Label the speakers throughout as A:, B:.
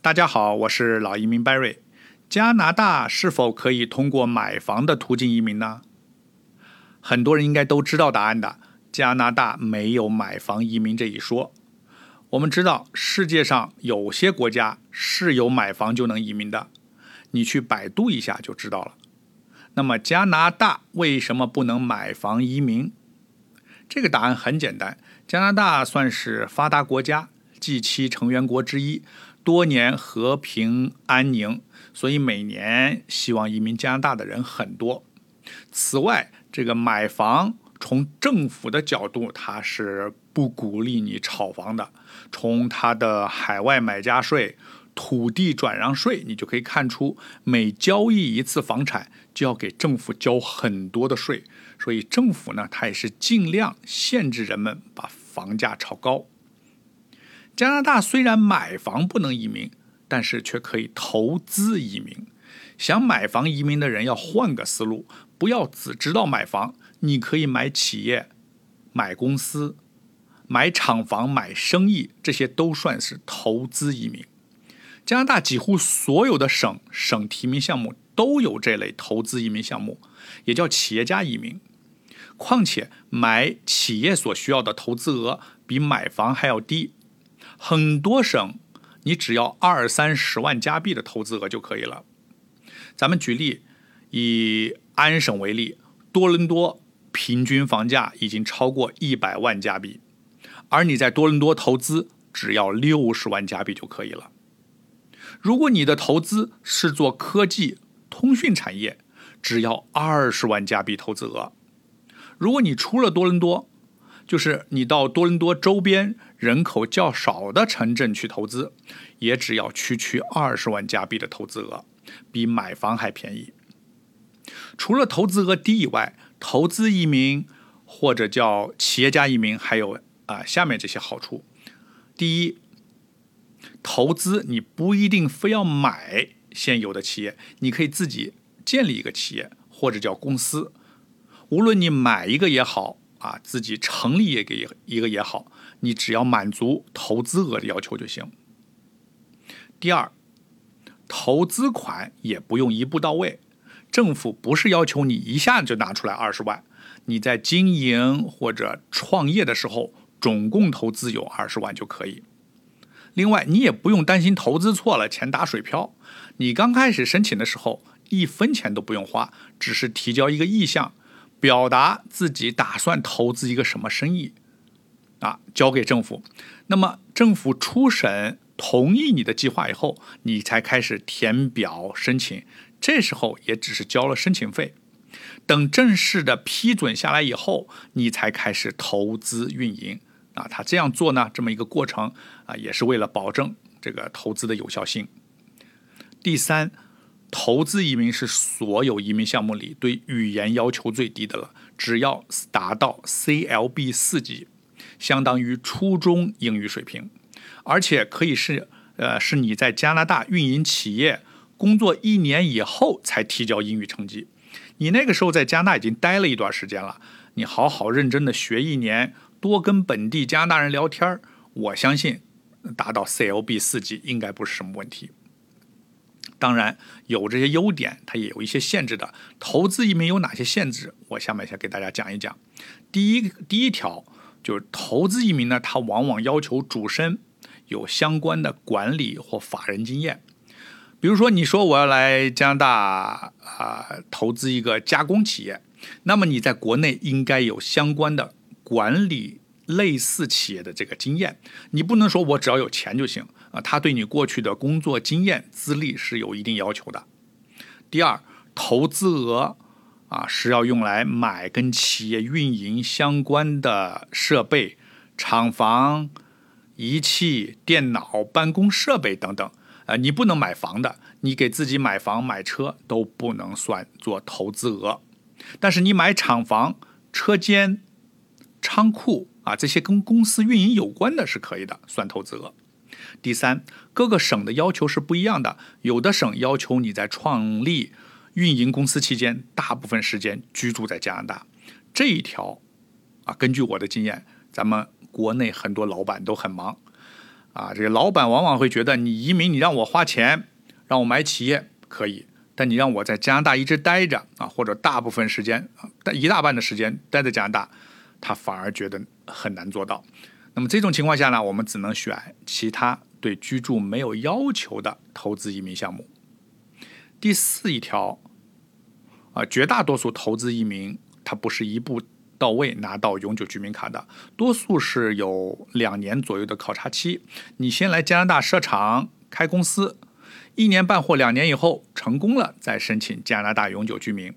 A: 大家好，我是老移民 Barry。加拿大是否可以通过买房的途径移民呢？很多人应该都知道答案的。加拿大没有买房移民这一说。我们知道世界上有些国家是有买房就能移民的，你去百度一下就知道了。那么加拿大为什么不能买房移民？这个答案很简单，加拿大算是发达国家 G7 成员国之一，多年和平安宁，所以每年希望移民加拿大的人很多。此外，这个买房从政府的角度，它是不鼓励你炒房的。从它的海外买家税、土地转让税，你就可以看出，每交易一次房产就要给政府交很多的税。所以政府呢，它也是尽量限制人们把房价炒高。加拿大虽然买房不能移民，但是却可以投资移民。想买房移民的人要换个思路，不要只知道买房，你可以买企业、买公司、买厂房、买生意，这些都算是投资移民。加拿大几乎所有的省省提名项目都有这类投资移民项目，也叫企业家移民。况且买企业所需要的投资额比买房还要低，很多省你只要二三十万加币的投资额就可以了。咱们举例，以安省为例，多伦多平均房价已经超过一百万加币，而你在多伦多投资只要六十万加币就可以了。如果你的投资是做科技、通讯产业，只要二十万加币投资额。如果你出了多伦多，就是你到多伦多周边人口较少的城镇去投资，也只要区区二十万加币的投资额，比买房还便宜。除了投资额低以外，投资移民或者叫企业家移民还有啊下面这些好处：第一，投资你不一定非要买现有的企业，你可以自己建立一个企业或者叫公司。无论你买一个也好啊，自己成立一个一个也好，你只要满足投资额的要求就行。第二，投资款也不用一步到位，政府不是要求你一下子就拿出来二十万，你在经营或者创业的时候，总共投资有二十万就可以。另外，你也不用担心投资错了钱打水漂，你刚开始申请的时候一分钱都不用花，只是提交一个意向。表达自己打算投资一个什么生意，啊，交给政府。那么政府初审同意你的计划以后，你才开始填表申请。这时候也只是交了申请费。等正式的批准下来以后，你才开始投资运营。啊，他这样做呢，这么一个过程啊，也是为了保证这个投资的有效性。第三。投资移民是所有移民项目里对语言要求最低的了，只要达到 CLB 四级，相当于初中英语水平，而且可以是呃是你在加拿大运营企业工作一年以后才提交英语成绩。你那个时候在加拿大已经待了一段时间了，你好好认真的学一年，多跟本地加拿大人聊天我相信达到 CLB 四级应该不是什么问题。当然有这些优点，它也有一些限制的。投资移民有哪些限制？我下面先给大家讲一讲。第一，第一条就是投资移民呢，它往往要求主身有相关的管理或法人经验。比如说，你说我要来加拿大啊，投资一个加工企业，那么你在国内应该有相关的管理类似企业的这个经验。你不能说我只要有钱就行。啊，他对你过去的工作经验、资历是有一定要求的。第二，投资额啊是要用来买跟企业运营相关的设备、厂房、仪器、电脑、办公设备等等。啊，你不能买房的，你给自己买房、买车都不能算作投资额。但是你买厂房、车间、仓库啊这些跟公司运营有关的是可以的，算投资额。第三，各个省的要求是不一样的。有的省要求你在创立、运营公司期间，大部分时间居住在加拿大。这一条，啊，根据我的经验，咱们国内很多老板都很忙，啊，这个老板往往会觉得你移民，你让我花钱，让我买企业可以，但你让我在加拿大一直待着啊，或者大部分时间啊，一大半的时间待在加拿大，他反而觉得很难做到。那么这种情况下呢，我们只能选其他对居住没有要求的投资移民项目。第四一条，啊，绝大多数投资移民它不是一步到位拿到永久居民卡的，多数是有两年左右的考察期。你先来加拿大设厂开公司，一年半或两年以后成功了，再申请加拿大永久居民。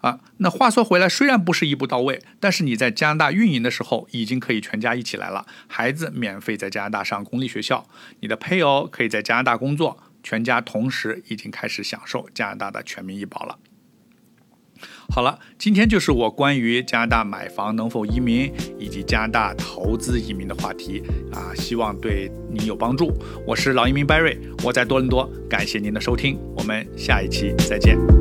A: 啊，那话说回来，虽然不是一步到位，但是你在加拿大运营的时候，已经可以全家一起来了。孩子免费在加拿大上公立学校，你的配偶可以在加拿大工作，全家同时已经开始享受加拿大的全民医保了。好了，今天就是我关于加拿大买房能否移民以及加拿大投资移民的话题啊，希望对您有帮助。我是老移民 Barry，我在多伦多，感谢您的收听，我们下一期再见。